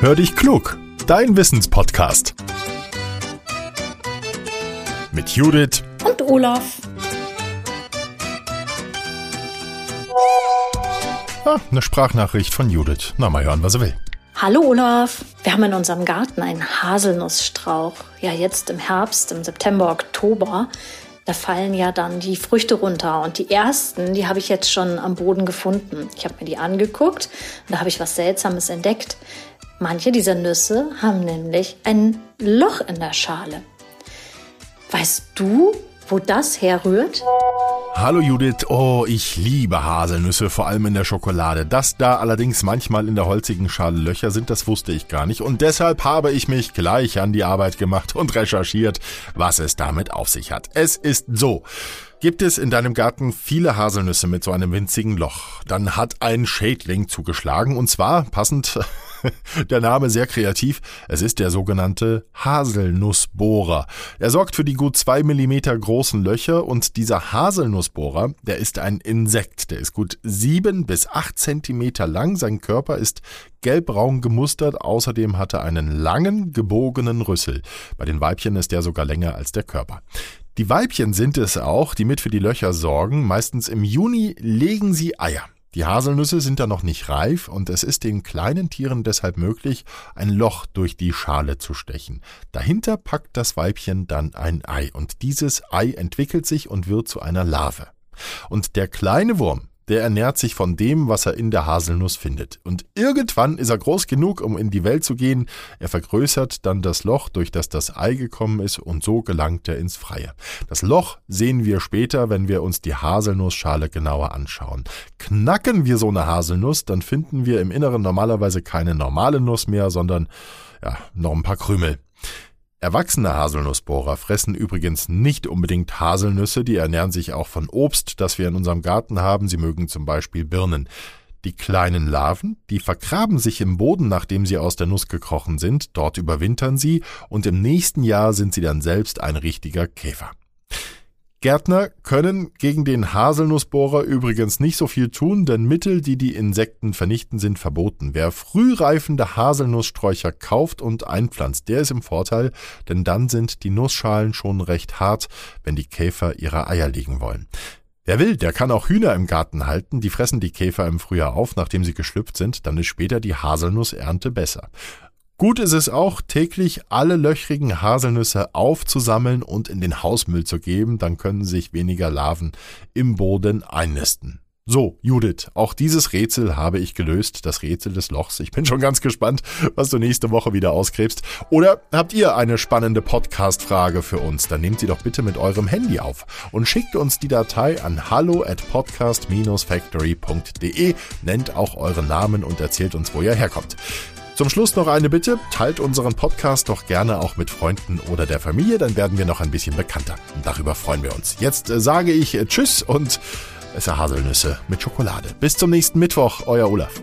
Hör dich klug, dein Wissenspodcast. Mit Judith und Olaf. Ah, eine Sprachnachricht von Judith. Na, mal hören, was er will. Hallo Olaf, wir haben in unserem Garten einen Haselnussstrauch. Ja, jetzt im Herbst, im September, Oktober, da fallen ja dann die Früchte runter. Und die ersten, die habe ich jetzt schon am Boden gefunden. Ich habe mir die angeguckt und da habe ich was Seltsames entdeckt. Manche dieser Nüsse haben nämlich ein Loch in der Schale. Weißt du, wo das herrührt? Hallo Judith, oh, ich liebe Haselnüsse, vor allem in der Schokolade. Dass da allerdings manchmal in der holzigen Schale Löcher sind, das wusste ich gar nicht. Und deshalb habe ich mich gleich an die Arbeit gemacht und recherchiert, was es damit auf sich hat. Es ist so. Gibt es in deinem Garten viele Haselnüsse mit so einem winzigen Loch, dann hat ein Schädling zugeschlagen und zwar passend der Name sehr kreativ. Es ist der sogenannte Haselnussbohrer. Er sorgt für die gut zwei Millimeter großen Löcher und dieser Haselnussbohrer, der ist ein Insekt. Der ist gut sieben bis acht Zentimeter lang. Sein Körper ist gelbbraun gemustert. Außerdem hat er einen langen, gebogenen Rüssel. Bei den Weibchen ist der sogar länger als der Körper. Die Weibchen sind es auch, die mit für die Löcher sorgen. Meistens im Juni legen sie Eier. Die Haselnüsse sind da noch nicht reif und es ist den kleinen Tieren deshalb möglich, ein Loch durch die Schale zu stechen. Dahinter packt das Weibchen dann ein Ei und dieses Ei entwickelt sich und wird zu einer Larve. Und der kleine Wurm, der ernährt sich von dem, was er in der Haselnuss findet. Und irgendwann ist er groß genug, um in die Welt zu gehen. Er vergrößert dann das Loch, durch das das Ei gekommen ist, und so gelangt er ins Freie. Das Loch sehen wir später, wenn wir uns die Haselnussschale genauer anschauen. Knacken wir so eine Haselnuss, dann finden wir im Inneren normalerweise keine normale Nuss mehr, sondern ja, noch ein paar Krümel. Erwachsene Haselnussbohrer fressen übrigens nicht unbedingt Haselnüsse, die ernähren sich auch von Obst, das wir in unserem Garten haben. Sie mögen zum Beispiel Birnen. Die kleinen Larven, die vergraben sich im Boden, nachdem sie aus der Nuss gekrochen sind, dort überwintern sie und im nächsten Jahr sind sie dann selbst ein richtiger Käfer. Gärtner können gegen den Haselnussbohrer übrigens nicht so viel tun, denn Mittel, die die Insekten vernichten, sind verboten. Wer frühreifende Haselnusssträucher kauft und einpflanzt, der ist im Vorteil, denn dann sind die Nussschalen schon recht hart, wenn die Käfer ihre Eier legen wollen. Wer will, der kann auch Hühner im Garten halten, die fressen die Käfer im Frühjahr auf, nachdem sie geschlüpft sind, dann ist später die Haselnussernte besser. Gut ist es auch, täglich alle löchrigen Haselnüsse aufzusammeln und in den Hausmüll zu geben, dann können sich weniger Larven im Boden einnisten. So, Judith, auch dieses Rätsel habe ich gelöst, das Rätsel des Lochs. Ich bin schon ganz gespannt, was du nächste Woche wieder ausgräbst. Oder habt ihr eine spannende Podcast-Frage für uns? Dann nehmt sie doch bitte mit eurem Handy auf und schickt uns die Datei an hallo at podcast-factory.de, nennt auch euren Namen und erzählt uns, wo ihr herkommt. Zum Schluss noch eine Bitte, teilt unseren Podcast doch gerne auch mit Freunden oder der Familie, dann werden wir noch ein bisschen bekannter. Und darüber freuen wir uns. Jetzt äh, sage ich äh, Tschüss und esse Haselnüsse mit Schokolade. Bis zum nächsten Mittwoch, euer Olaf.